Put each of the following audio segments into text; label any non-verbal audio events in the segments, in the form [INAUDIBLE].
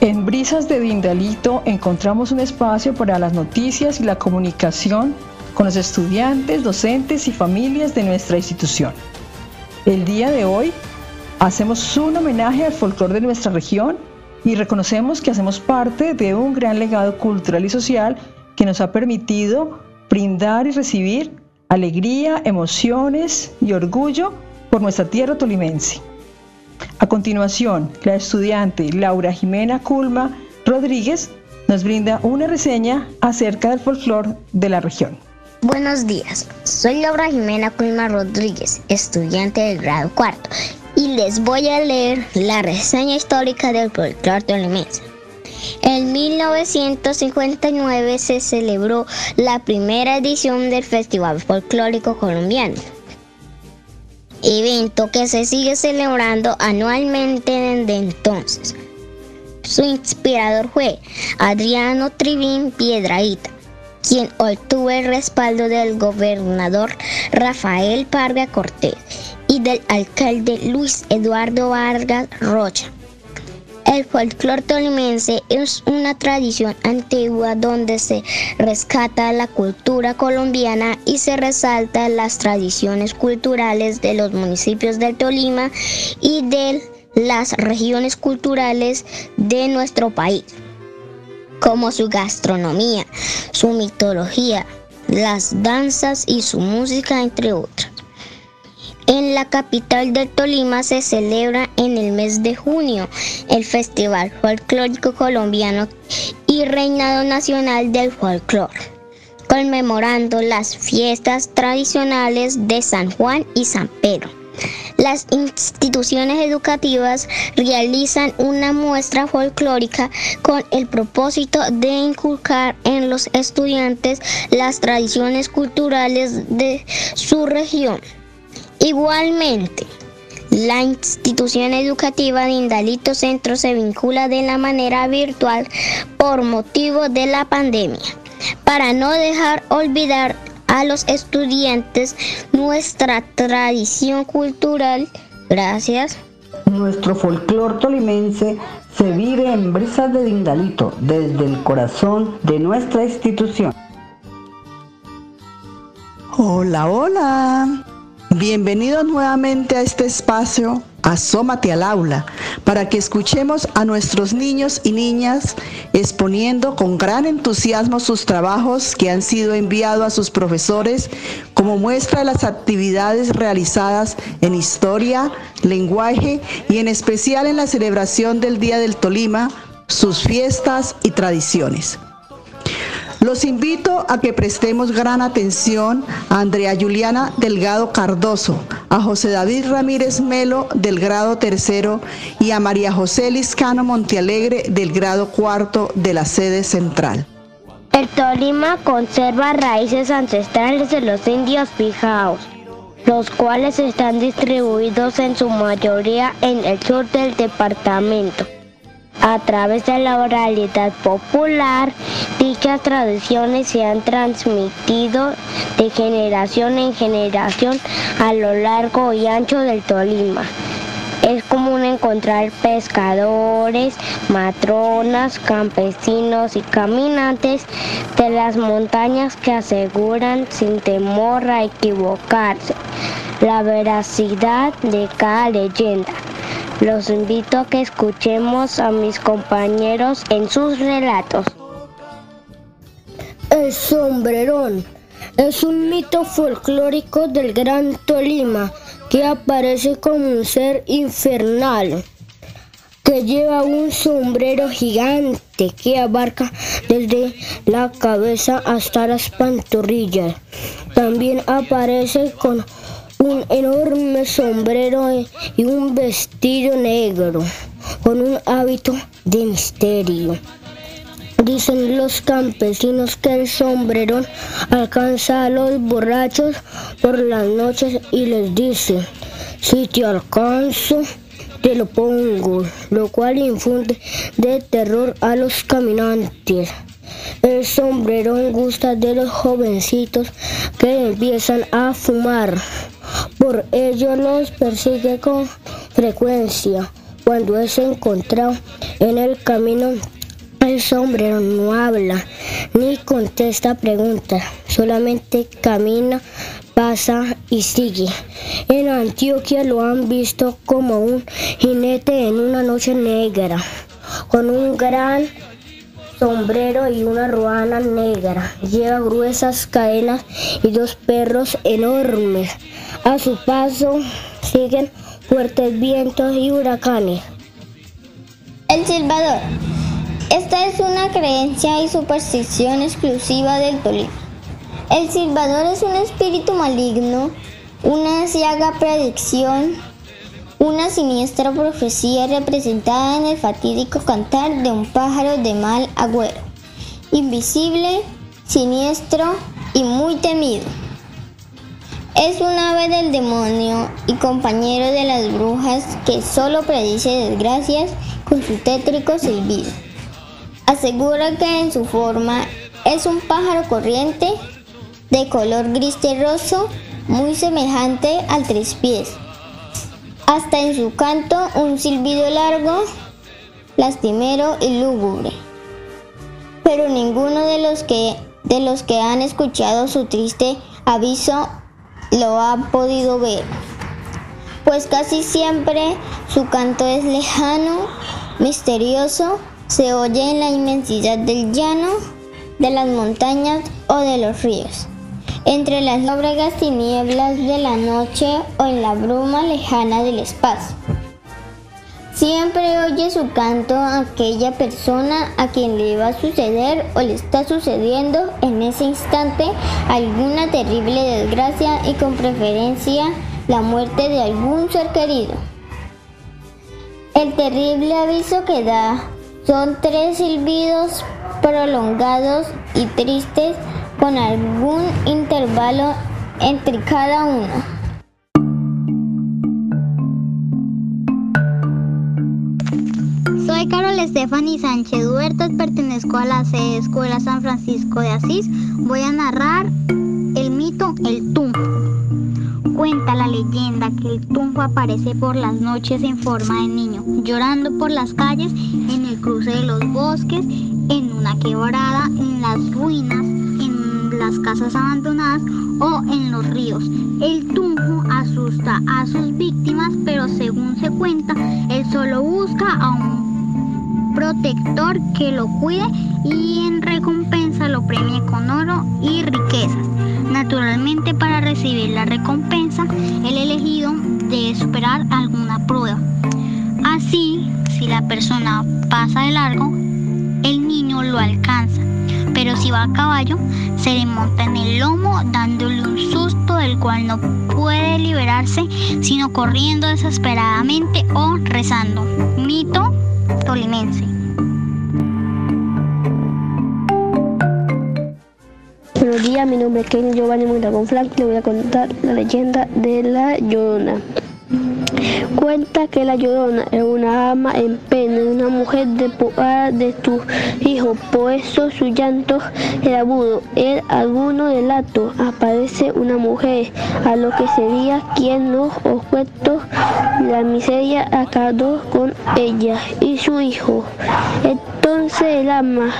En Brisas de Dindalito encontramos un espacio para las noticias y la comunicación con los estudiantes, docentes y familias de nuestra institución. El día de hoy hacemos un homenaje al folclore de nuestra región y reconocemos que hacemos parte de un gran legado cultural y social que nos ha permitido brindar y recibir alegría, emociones y orgullo por nuestra tierra tolimense. A continuación, la estudiante Laura Jimena Culma Rodríguez nos brinda una reseña acerca del folclore de la región. Buenos días, soy Laura Jimena Culma Rodríguez, estudiante del grado cuarto, y les voy a leer la reseña histórica del folclore tolimense. En 1959 se celebró la primera edición del Festival Folclórico Colombiano evento que se sigue celebrando anualmente desde entonces. Su inspirador fue Adriano Trivín Piedraíta, quien obtuvo el respaldo del gobernador Rafael Parga Cortés y del alcalde Luis Eduardo Vargas Rocha. El folclore tolimense es una tradición antigua donde se rescata la cultura colombiana y se resalta las tradiciones culturales de los municipios del Tolima y de las regiones culturales de nuestro país, como su gastronomía, su mitología, las danzas y su música, entre otras. En la capital del Tolima se celebra en el mes de junio el Festival Folclórico Colombiano y Reinado Nacional del Folclore, conmemorando las fiestas tradicionales de San Juan y San Pedro. Las instituciones educativas realizan una muestra folclórica con el propósito de inculcar en los estudiantes las tradiciones culturales de su región. Igualmente, la institución educativa de Indalito Centro se vincula de la manera virtual por motivo de la pandemia, para no dejar olvidar a los estudiantes nuestra tradición cultural. Gracias. Nuestro folclor tolimense se vive en brisas de Dindalito, desde el corazón de nuestra institución. Hola, hola. Bienvenidos nuevamente a este espacio, Asómate al aula, para que escuchemos a nuestros niños y niñas exponiendo con gran entusiasmo sus trabajos que han sido enviados a sus profesores como muestra de las actividades realizadas en historia, lenguaje y en especial en la celebración del Día del Tolima, sus fiestas y tradiciones. Los invito a que prestemos gran atención a Andrea Juliana Delgado Cardoso, a José David Ramírez Melo del grado tercero y a María José Liscano Montealegre del grado cuarto de la sede central. El Tolima conserva raíces ancestrales de los indios fijaos, los cuales están distribuidos en su mayoría en el sur del departamento. A través de la oralidad popular, dichas tradiciones se han transmitido de generación en generación a lo largo y ancho del Tolima. Es común encontrar pescadores, matronas, campesinos y caminantes de las montañas que aseguran sin temor a equivocarse la veracidad de cada leyenda. Los invito a que escuchemos a mis compañeros en sus relatos. El sombrerón es un mito folclórico del Gran Tolima que aparece como un ser infernal que lleva un sombrero gigante que abarca desde la cabeza hasta las pantorrillas. También aparece con un enorme sombrero y un vestido negro con un hábito de misterio. Dicen los campesinos que el sombrerón alcanza a los borrachos por las noches y les dice, si te alcanzo, te lo pongo, lo cual infunde de terror a los caminantes. El sombrerón gusta de los jovencitos que empiezan a fumar. Por ello los persigue con frecuencia. Cuando es encontrado en el camino, el sombrero no habla ni contesta preguntas, solamente camina, pasa y sigue. En Antioquia lo han visto como un jinete en una noche negra, con un gran sombrero y una ruana negra. Lleva gruesas cadenas y dos perros enormes. A su paso siguen fuertes vientos y huracanes. El silbador. Esta es una creencia y superstición exclusiva del Tolima. El silbador es un espíritu maligno, una ciaga predicción, una siniestra profecía representada en el fatídico cantar de un pájaro de mal agüero, invisible, siniestro y muy temido. Es un ave del demonio y compañero de las brujas que solo predice desgracias con su tétrico silbido. Asegura que en su forma es un pájaro corriente de color gris terroso muy semejante al tres pies. Hasta en su canto un silbido largo, lastimero y lúgubre. Pero ninguno de los que de los que han escuchado su triste aviso lo ha podido ver, pues casi siempre su canto es lejano, misterioso, se oye en la inmensidad del llano, de las montañas o de los ríos, entre las lóbregas tinieblas de la noche o en la bruma lejana del espacio. Siempre oye su canto aquella persona a quien le va a suceder o le está sucediendo en ese instante alguna terrible desgracia y con preferencia la muerte de algún ser querido. El terrible aviso que da son tres silbidos prolongados y tristes con algún intervalo entre cada uno. Soy Carol Stephanie Sánchez Huertas, pertenezco a la sede Escuela San Francisco de Asís. Voy a narrar el mito El Tunfo. Cuenta la leyenda que el tunfo aparece por las noches en forma de niño, llorando por las calles, en el cruce de los bosques, en una quebrada, en las ruinas, en las casas abandonadas o en los ríos. El tunfo asusta a sus víctimas, pero según se cuenta, él solo busca a un protector que lo cuide y en recompensa lo premie con oro y riquezas. Naturalmente para recibir la recompensa, el elegido debe superar alguna prueba. Así, si la persona pasa de largo, el niño lo alcanza. Pero si va a caballo, se le monta en el lomo dándole un susto del cual no puede liberarse, sino corriendo desesperadamente o rezando. Mito tolimense. Días, mi nombre es Kenny Giovanni Mondragón Frank le voy a contar la leyenda de la Llorona. Cuenta que la Llorona es una ama en pena, una mujer despoada de sus hijos, por eso su llanto era agudo. En alguno del acto aparece una mujer, a lo que sería quien nos opuestos la miseria acabó con ella y su hijo. Entonces el ama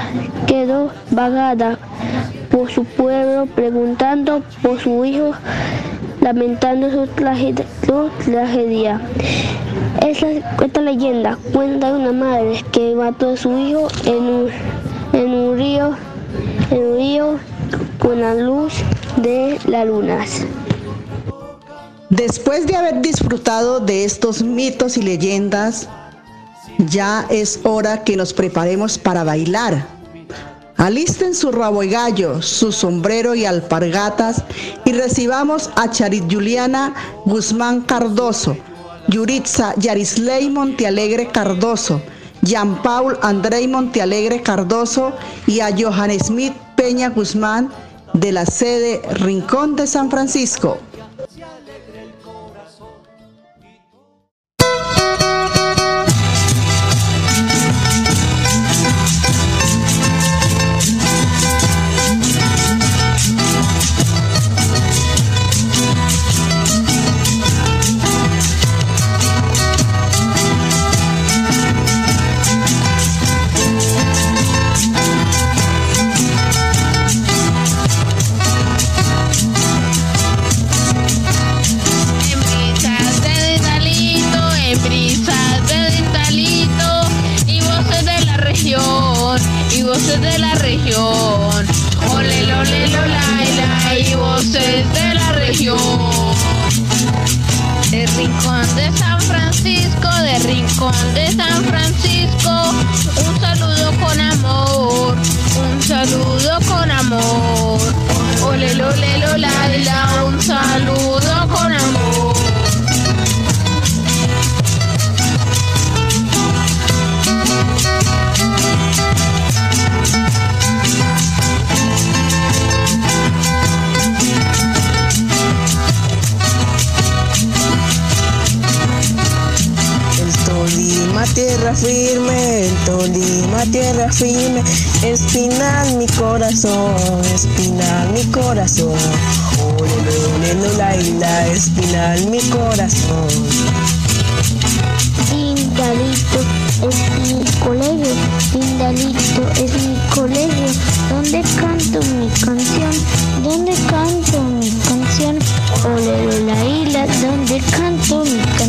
quedó vagada por su pueblo, preguntando por su hijo, lamentando su tragedia. Esta, leyenda cuenta de una madre que mató a su hijo en un, en un río, en un río con la luz de las lunas. Después de haber disfrutado de estos mitos y leyendas, ya es hora que nos preparemos para bailar. Alisten su rabo y gallo, su sombrero y alpargatas y recibamos a Charit Juliana Guzmán Cardoso, Yuritza Yarisley Montealegre Cardoso, Jean Paul Andrei Montealegre Cardoso y a Johan Smith Peña Guzmán de la sede Rincón de San Francisco. Rincón de San Francisco, de Rincón de San Francisco, un saludo con amor, un saludo con amor. Ole, un saludo con amor. Tierra firme, Tolima tierra firme, espinal mi corazón, espinal mi corazón, ole, la isla, espinal mi corazón. Lindalito es mi colegio, Lindalito es mi colegio, donde canto mi canción, donde canto mi canción, ole, la isla, donde canto mi canción.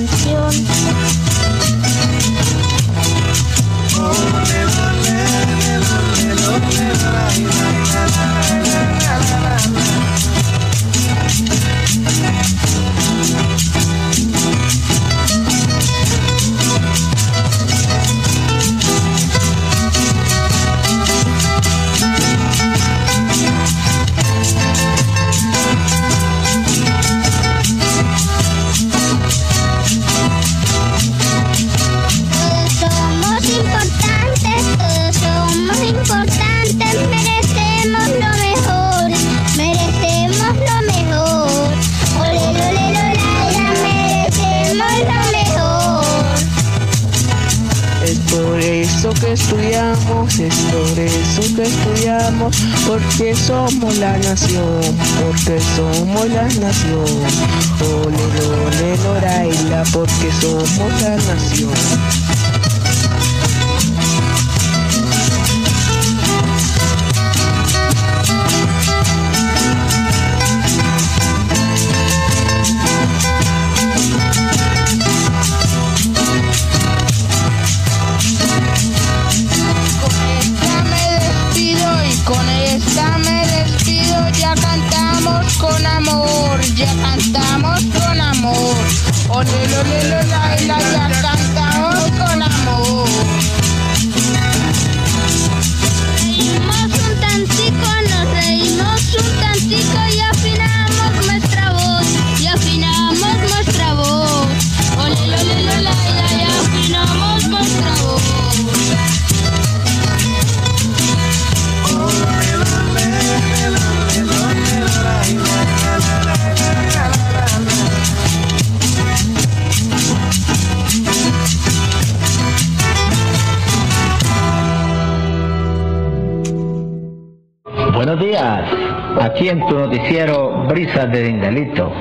Aquí en tu noticiero Brisas de Dindelito.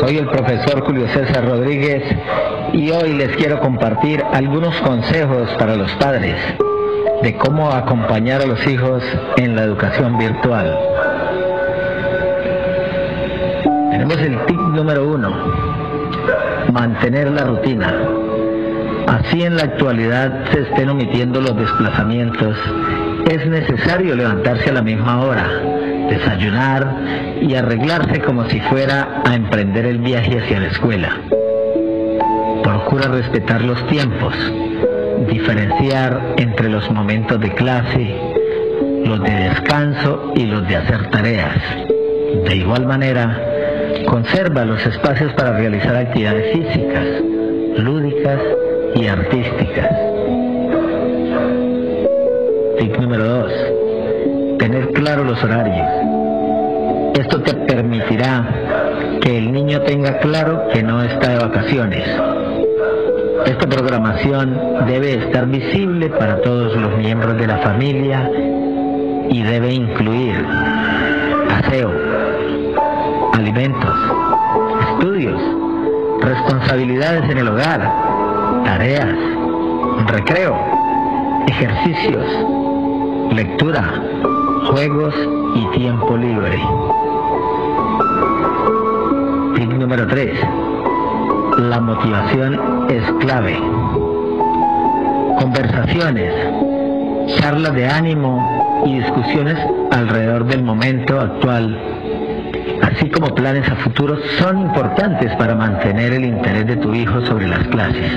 Soy el profesor Julio César Rodríguez y hoy les quiero compartir algunos consejos para los padres de cómo acompañar a los hijos en la educación virtual. Tenemos el tip número uno, mantener la rutina. Así en la actualidad se estén omitiendo los desplazamientos, es necesario levantarse a la misma hora desayunar y arreglarse como si fuera a emprender el viaje hacia la escuela. Procura respetar los tiempos, diferenciar entre los momentos de clase, los de descanso y los de hacer tareas. De igual manera, conserva los espacios para realizar actividades físicas, lúdicas y artísticas. Tip número 2 tener claro los horarios. Esto te permitirá que el niño tenga claro que no está de vacaciones. Esta programación debe estar visible para todos los miembros de la familia y debe incluir aseo, alimentos, estudios, responsabilidades en el hogar, tareas, recreo, ejercicios, lectura, juegos y tiempo libre. Tip número 3. La motivación es clave. Conversaciones, charlas de ánimo y discusiones alrededor del momento actual, así como planes a futuro, son importantes para mantener el interés de tu hijo sobre las clases.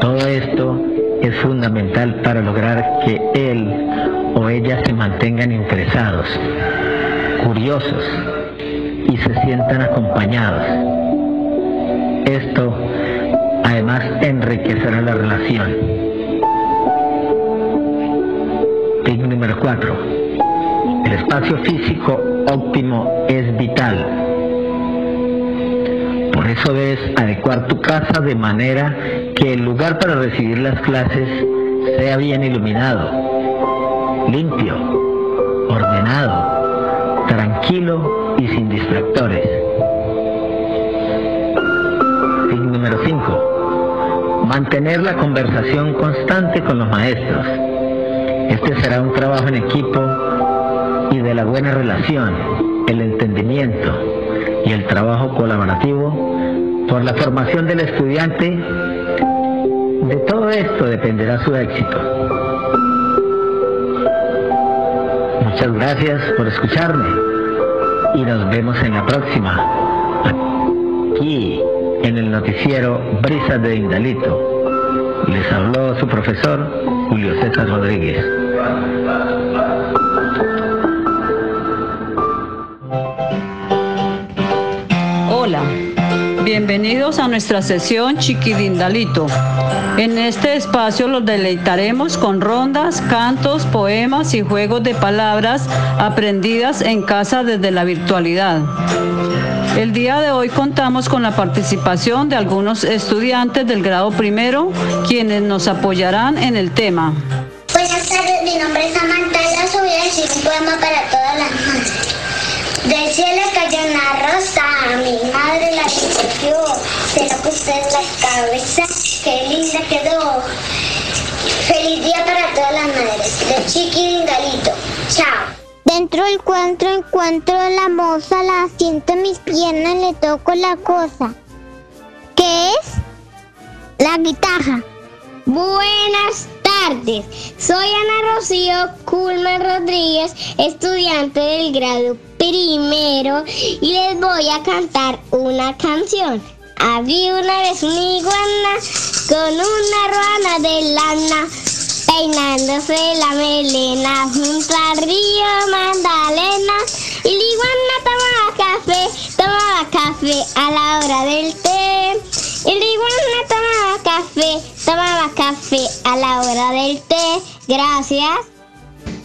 Todo esto es fundamental para lograr que él o ella se mantengan interesados, curiosos y se sientan acompañados. Esto además enriquecerá la relación. Tip número 4. El espacio físico óptimo es vital. Eso debes adecuar tu casa de manera que el lugar para recibir las clases sea bien iluminado, limpio, ordenado, tranquilo y sin distractores. Número 5. Mantener la conversación constante con los maestros. Este será un trabajo en equipo y de la buena relación, el entendimiento y el trabajo colaborativo por la formación del estudiante. De todo esto dependerá su éxito. Muchas gracias por escucharme y nos vemos en la próxima, aquí en el noticiero Brisas de Indalito. Les habló su profesor Julio César Rodríguez. Bienvenidos a nuestra sesión Chiquidindalito. En este espacio los deleitaremos con rondas, cantos, poemas y juegos de palabras aprendidas en casa desde la virtualidad. El día de hoy contamos con la participación de algunos estudiantes del grado primero, quienes nos apoyarán en el tema. Buenas tardes, mi nombre es Samantha voy a decir un poema para todas las madres. Del cielo una rosa, mi madre la recogió, la puse en la cabeza, qué linda quedó. Feliz día para todas las madres, de Chiqui Dingalito. Chao. Dentro del cuadro encuentro la moza, la siento en mis piernas, le toco la cosa. ¿Qué es? La guitarra. Buenas tardes, soy Ana Rocío Culmer Rodríguez, estudiante del grado primero y les voy a cantar una canción. Había una vez una iguana con una ruana de lana peinándose la melena junto al río Magdalena y la iguana tomaba café, tomaba café a la hora del té. Y la iguana tomaba café, tomaba café a la hora del té. Gracias.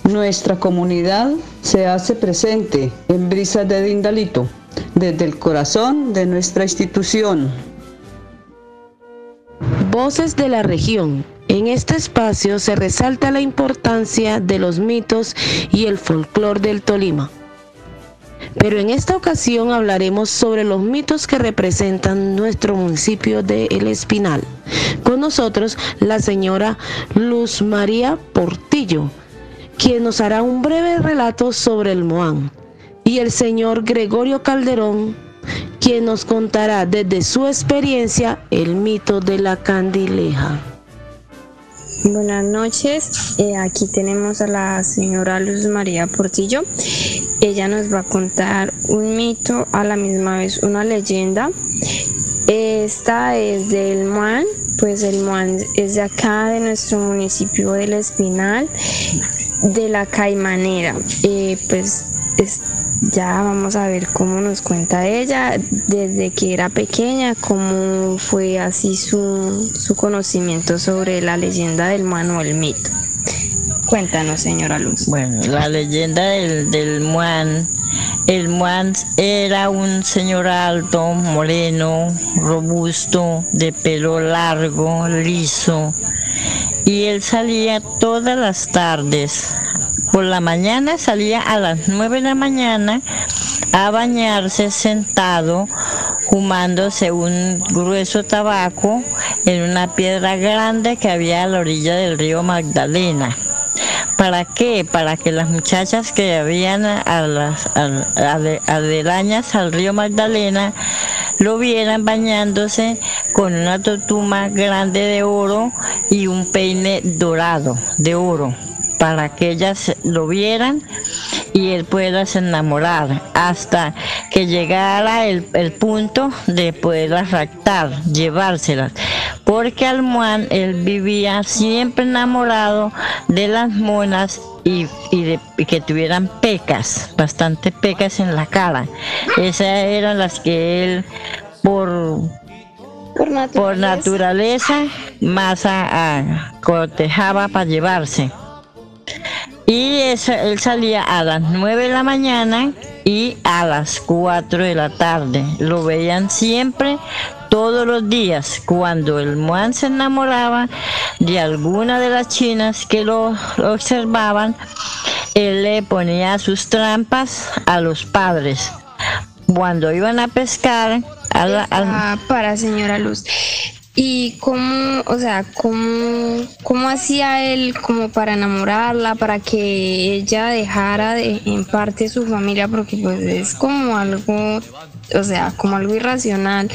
Nuestra comunidad se hace presente en Brisas de Dindalito, desde el corazón de nuestra institución. Voces de la región. En este espacio se resalta la importancia de los mitos y el folclore del Tolima. Pero en esta ocasión hablaremos sobre los mitos que representan nuestro municipio de El Espinal. Con nosotros la señora Luz María Portillo, quien nos hará un breve relato sobre el Moán, y el señor Gregorio Calderón, quien nos contará desde su experiencia el mito de la candileja. Buenas noches, eh, aquí tenemos a la señora Luz María Portillo. Ella nos va a contar un mito, a la misma vez una leyenda. Esta es del Muan, pues el Muan es de acá, de nuestro municipio del Espinal, de la Caimanera. Eh, pues es- ya vamos a ver cómo nos cuenta ella desde que era pequeña, cómo fue así su, su conocimiento sobre la leyenda del Muan o el mito. Cuéntanos, señora Luz. Bueno, la leyenda del, del Muan. El Muan era un señor alto, moreno, robusto, de pelo largo, liso. Y él salía todas las tardes. Por la mañana salía a las 9 de la mañana a bañarse sentado, fumándose un grueso tabaco en una piedra grande que había a la orilla del río Magdalena. ¿Para qué? Para que las muchachas que habían a las a- ade- aledañas al río Magdalena lo vieran bañándose con una totuma grande de oro y un peine dorado de oro. Para que ellas lo vieran y él pueda enamorar hasta que llegara el, el punto de poderlas raptar, llevárselas. Porque Almuán él vivía siempre enamorado de las monas y, y de, y que tuvieran pecas, bastante pecas en la cara. Esas eran las que él por Por naturaleza. por naturaleza más a, a- cortejaba para llevarse. Y él salía a las 9 de la mañana y a las 4 de la tarde. Lo veían siempre, todos los días. Cuando el Muan se enamoraba de alguna de las chinas que lo, observaban, él le ponía sus trampas a los padres. Cuando iban a pescar, la- Ah, para señora Luz. ¿Y cómo, o sea, cómo, cómo hacía él como para enamorarla, para que ella dejara de, en parte su familia? Porque pues es como algo, o sea, como algo irracional.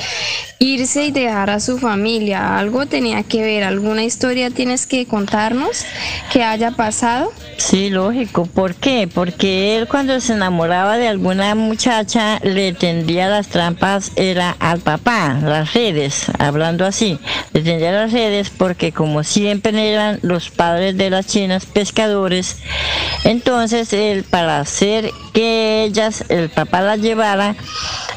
Irse y dejar a su familia, algo tenía que ver, alguna historia tienes que contarnos que haya pasado. Sí, lógico. ¿Por qué? Porque él cuando se enamoraba de alguna muchacha le tendía las trampas, era al papá, las redes, hablando así. Le tendía las redes porque como siempre eran los padres de las chinas pescadores, entonces él para hacer que ellas, el papá las llevara,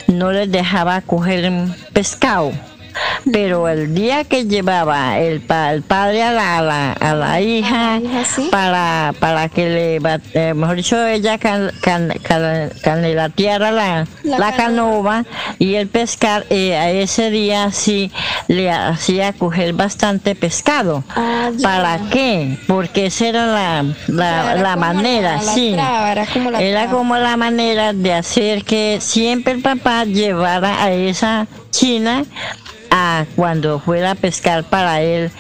no les dejaba coger pescado. Pero el día que llevaba el, pa- el padre a la, a la, a la hija para, para que le, eh, mejor dicho, ella can, can, can- canelateara la, La la canoa y el pescar, eh, a ese día sí le hacía coger bastante pescado. Ah, ¿Para qué? Porque esa era la, la, Era la manera, sí. traba, era como la manera de hacer que siempre el papá llevara a esa china cuando fuera a pescar para él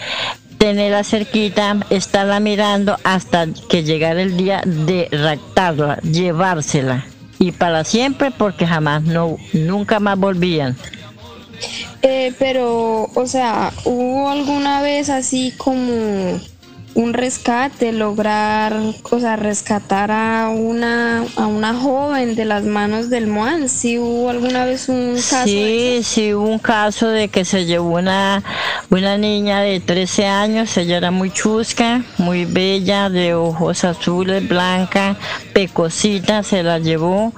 tenerla cerquita, estarla mirando hasta que llegara el día de raptarla, llevársela. Y para siempre porque jamás no, nunca más volvían. Eh, pero, o sea, ¿hubo alguna vez así como un rescate, lograr, o sea, rescatar a una, a una joven de las manos del Moan? ¿Sí hubo alguna vez un caso? Sí, sí, hubo un caso de que se llevó una, una niña de 13 años, ella era muy chusca, muy bella, de ojos azules, blanca, pecosita, se la llevó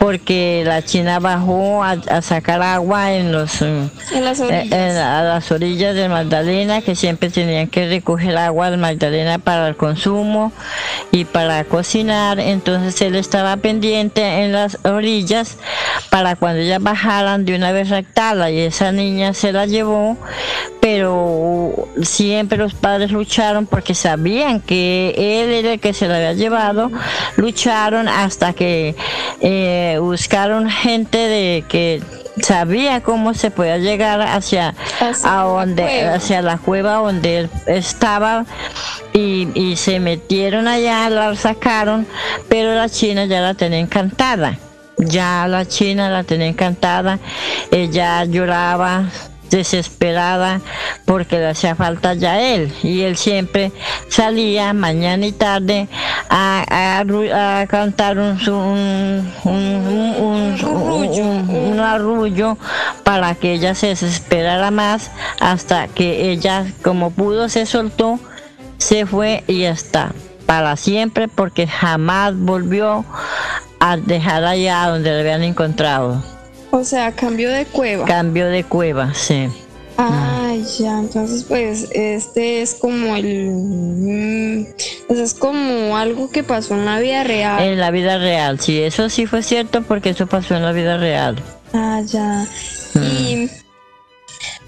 porque la china bajó a, a sacar agua en los En las orillas. en- a las orillas del Magdalena, que siempre tenían que recoger agua del Magdalena para el consumo y para cocinar. Entonces él estaba pendiente en las orillas para cuando ellas bajaran de una vez rectarla y esa niña se la llevó, pero siempre los padres lucharon porque sabían que él era el que se la había llevado, lucharon hasta que eh, buscaron gente de que sabía cómo se podía llegar hacia, a donde cueva. hacia la cueva donde él estaba y, y se metieron allá la sacaron pero la china ya la tenía encantada ya la china la tenía encantada ella lloraba desesperada porque le hacía falta ya él. Y él siempre salía mañana y tarde a, a cantar un, un, un, un- un- un- un arrullo para que ella se desesperara más hasta que ella como pudo se soltó se fue y ya está para siempre porque jamás volvió a dejar allá donde le habían encontrado O sea, cambio de cueva. cambio de cueva sí Ay, ya, entonces pues este es como el... mm, pues es como algo que pasó en la vida real. En la vida real, sí, eso sí fue cierto porque eso pasó en la vida real. Ah, ya. Mm. Y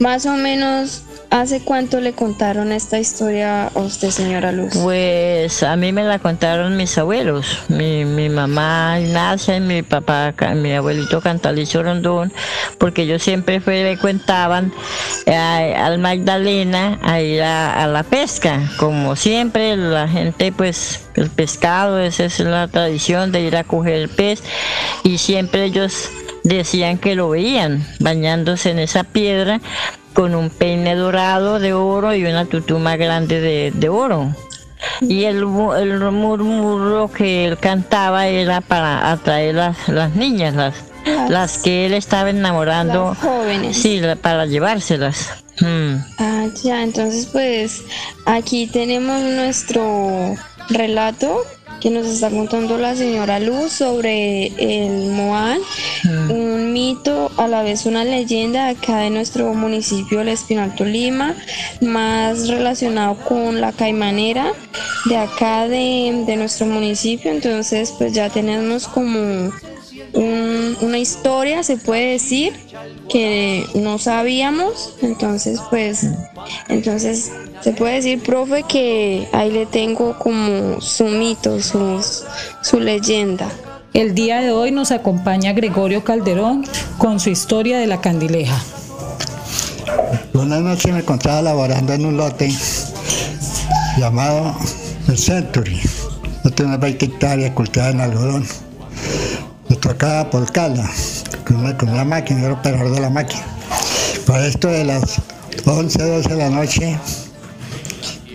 más o menos, ¿hace cuánto le contaron esta historia a usted, señora Luz? Pues a mí me la contaron mis abuelos, mi, mi mamá y mi papá, mi abuelito Cantalicio Rondón, porque ellos siempre fue, le contaban eh, al Magdalena a ir a la pesca, como siempre la gente pues el pescado, esa es la tradición de ir a coger el pez y siempre ellos decían que lo veían bañándose en esa piedra con un peine dorado de oro y una tutuma grande de, de oro. Y el, el murmuro que él cantaba era para atraer las, las niñas, las, las que él estaba enamorando. Las jóvenes. Sí, para llevárselas. Mm. Ah, ya, entonces pues aquí tenemos nuestro relato que nos está contando la señora Luz sobre el Moán, un mito, a la vez una leyenda acá de nuestro municipio, el Espinal Tolima, más relacionado con la caimanera de acá de, de nuestro municipio, entonces pues ya tenemos como un- una historia, se puede decir, que no sabíamos, entonces pues, entonces se puede decir, profe, que ahí le tengo como su mito, su, su leyenda. El día de hoy nos acompaña Gregorio Calderón con su historia de la candileja. Una noche me encontraba laborando en un lote llamado el Century. Yo tenía unas 20 hectáreas cultivadas en algodón. Tocaba con una, con una máquina, era operador de la máquina. Para esto de las 11, 12 de la noche,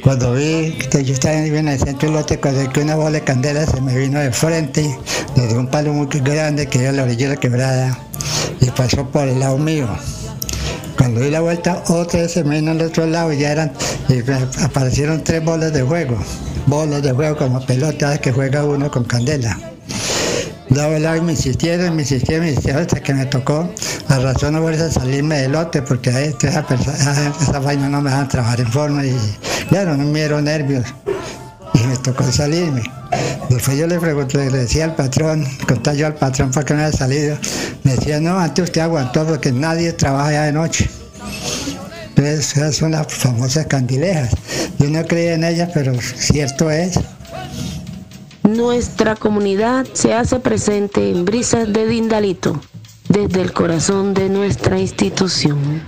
cuando vi que yo estaba en el centro del lote, cuando vi que una bola de candela se me vino de frente, desde un palo muy grande que era la orilla la quebrada, y pasó por el lado mío. Cuando di la vuelta, otra vez se me vino al otro lado y ya eran, y aparecieron tres bolas de juego, bolas de juego como pelotas que juega uno con candela. Daba el me insistieron, me insistieron, me insistieron hasta que me tocó a razón no volver a salirme del lote porque ahí, esa, perso- esa vaina no me dejan trabajar en forma y claro, no me dieron nervios y me tocó salirme. Después yo le pregunté, le decía al patrón, conté yo al patrón para que me había salido, me decía, no, antes usted aguantó porque nadie trabaja ya de noche. Entonces, esas son las famosas candilejas. Yo no creía en ellas, pero cierto es. Nuestra comunidad se hace presente en Brisas de Dindalito, desde el corazón de nuestra institución.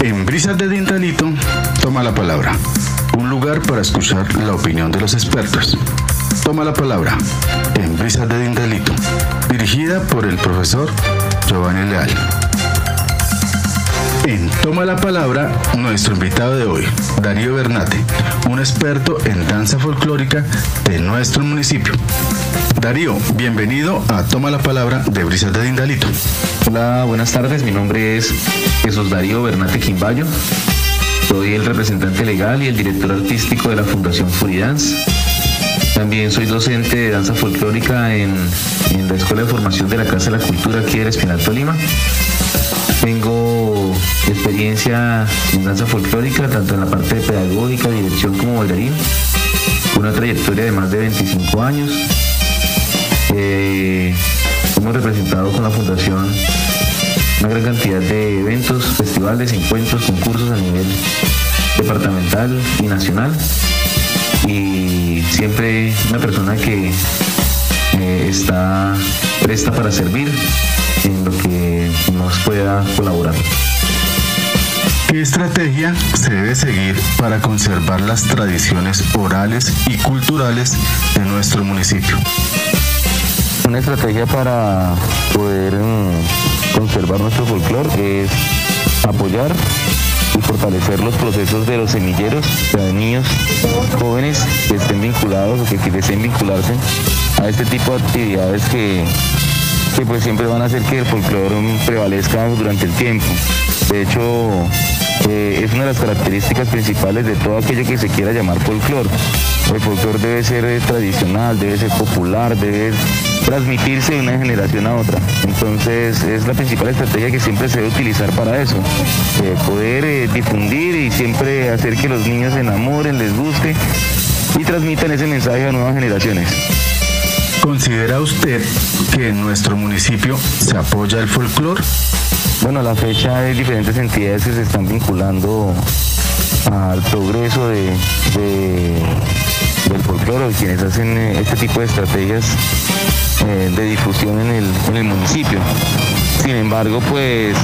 En Brisas de Dintalito, toma la palabra. Un lugar para escuchar la opinión de los expertos. Toma la palabra en Brisas de Dintalito, dirigida por el profesor Giovanni Leal. Toma la Palabra, nuestro invitado de hoy, Darío Bernate, un experto en danza folclórica de nuestro municipio. Darío, bienvenido a Toma la Palabra de Brisas de Dindalito. Hola, buenas tardes. Mi nombre es Jesús Darío Bernate Quimbayo. Soy el representante legal y el director artístico de la Fundación Furidance. También soy docente de danza folclórica en, en la Escuela de Formación de la Casa de la Cultura aquí del Espinal Tolima. Tengo experiencia en danza folclórica, tanto en la parte pedagógica, dirección como bailarín. Una trayectoria de más de 25 años. Eh, hemos representado con la Fundación una gran cantidad de eventos, festivales, encuentros, concursos a nivel departamental y nacional. Y siempre una persona que eh, está presta para servir en lo que nos pueda colaborar. ¿Qué estrategia se debe seguir para conservar las tradiciones orales y culturales de nuestro municipio? Una estrategia para poder mm, conservar nuestro folclore es apoyar y fortalecer los procesos de los semilleros, de niños jóvenes que estén vinculados o que, que deseen vincularse a este tipo de actividades que, que pues siempre van a hacer que el folclore prevalezca durante el tiempo. De hecho, eh, es una de las características principales de todo aquello que se quiera llamar folclore. El folclore debe ser eh, tradicional, debe ser popular, debe transmitirse de una generación a otra. Entonces es la principal estrategia que siempre se debe utilizar para eso. Eh, poder difundir y siempre hacer que los niños se enamoren, les guste y transmitan ese mensaje a nuevas generaciones. ¿Considera usted que en nuestro municipio se apoya el folclore? Bueno, a la fecha hay diferentes entidades que se están vinculando al progreso de, de- del folclore, quienes hacen eh, este tipo de estrategias eh, de difusión en el, en el municipio. Sin embargo, pues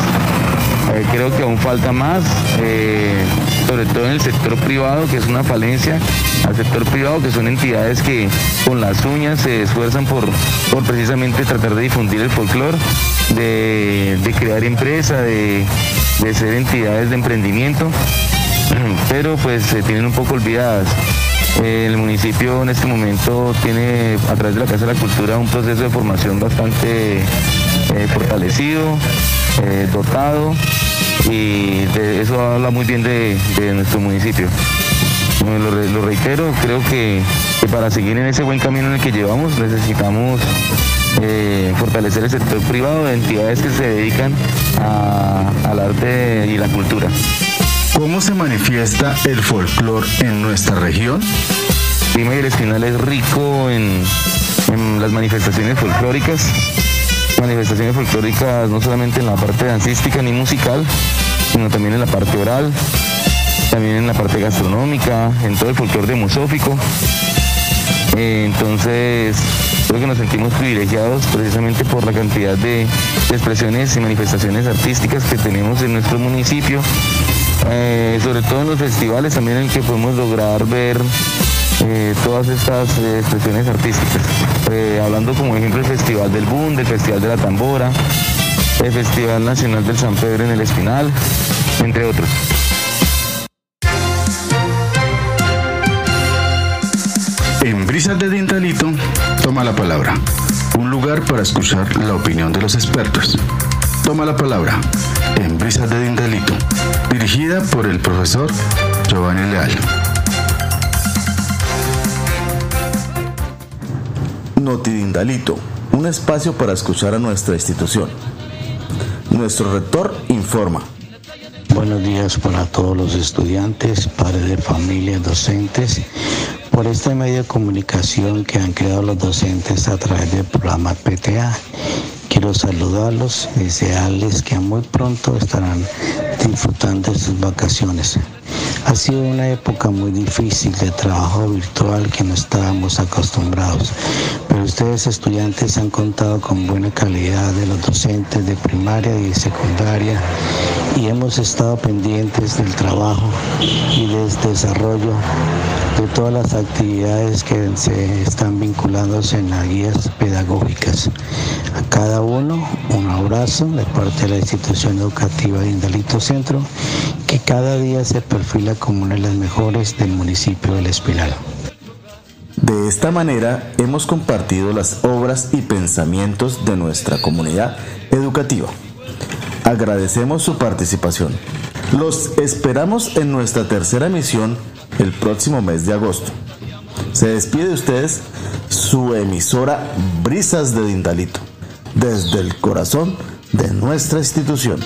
eh, creo que aún falta más. Sobre todo en el sector privado, que es una falencia, al sector privado, que son entidades que con las uñas se esfuerzan por, por precisamente tratar de difundir el folclore, de, crear empresa, de, de ser entidades de emprendimiento, [CLEARS THROAT] pero pues se tienen un poco olvidadas. El municipio en este momento tiene a través de la Casa de la Cultura un proceso de formación bastante eh, fortalecido, eh, dotado y eso habla muy bien de, nuestro municipio. Lo, reitero, creo que, para seguir en ese buen camino en el que llevamos necesitamos eh, fortalecer el sector privado de entidades que se dedican al arte y la cultura. ¿Cómo se manifiesta el folclore en nuestra región? Lima y el Espinal es rico en, en las manifestaciones folclóricas manifestaciones folclóricas no solamente en la parte dancística ni musical, sino también en la parte oral, también en la parte gastronómica, en todo el folclore demosófico. Eh, entonces, creo que nos sentimos privilegiados precisamente por la cantidad de, expresiones y manifestaciones artísticas que tenemos en nuestro municipio, eh, sobre todo en los festivales también en que podemos lograr ver eh, todas estas eh, expresiones artísticas. Eh, hablando como ejemplo el Festival del Boom, el Festival de la Tambora, el Festival Nacional del San Pedro en el Espinal, entre otros. En Brisas de Dintalito, toma la palabra. Un lugar para escuchar la opinión de los expertos. Toma la palabra en Brisas de Dintalito, dirigida por el profesor Giovanni Leal. Notidindalito, un espacio para escuchar a nuestra institución. Nuestro rector informa. Buenos días para todos los estudiantes, padres de familia, docentes, por este medio de comunicación que han creado los docentes a través del programa PTA. Quiero saludarlos y desearles que muy pronto estarán disfrutando de sus vacaciones. Ha sido una época muy difícil de trabajo virtual que no estábamos acostumbrados, pero ustedes estudiantes han contado con buena calidad de los docentes de primaria y secundaria y hemos estado pendientes del trabajo y del desarrollo de todas las actividades que se están vinculándose en las guías pedagógicas. A cada uno un abrazo de parte de la institución educativa de Indalito Centro, que cada día se perfila como una de las mejores del municipio del Espinal. De esta manera hemos compartido las obras y pensamientos de nuestra comunidad educativa. Agradecemos su participación. Los esperamos en nuestra tercera emisión el próximo mes de agosto. Se despide de ustedes su emisora Brisas de Dindalito, desde el corazón de nuestra institución.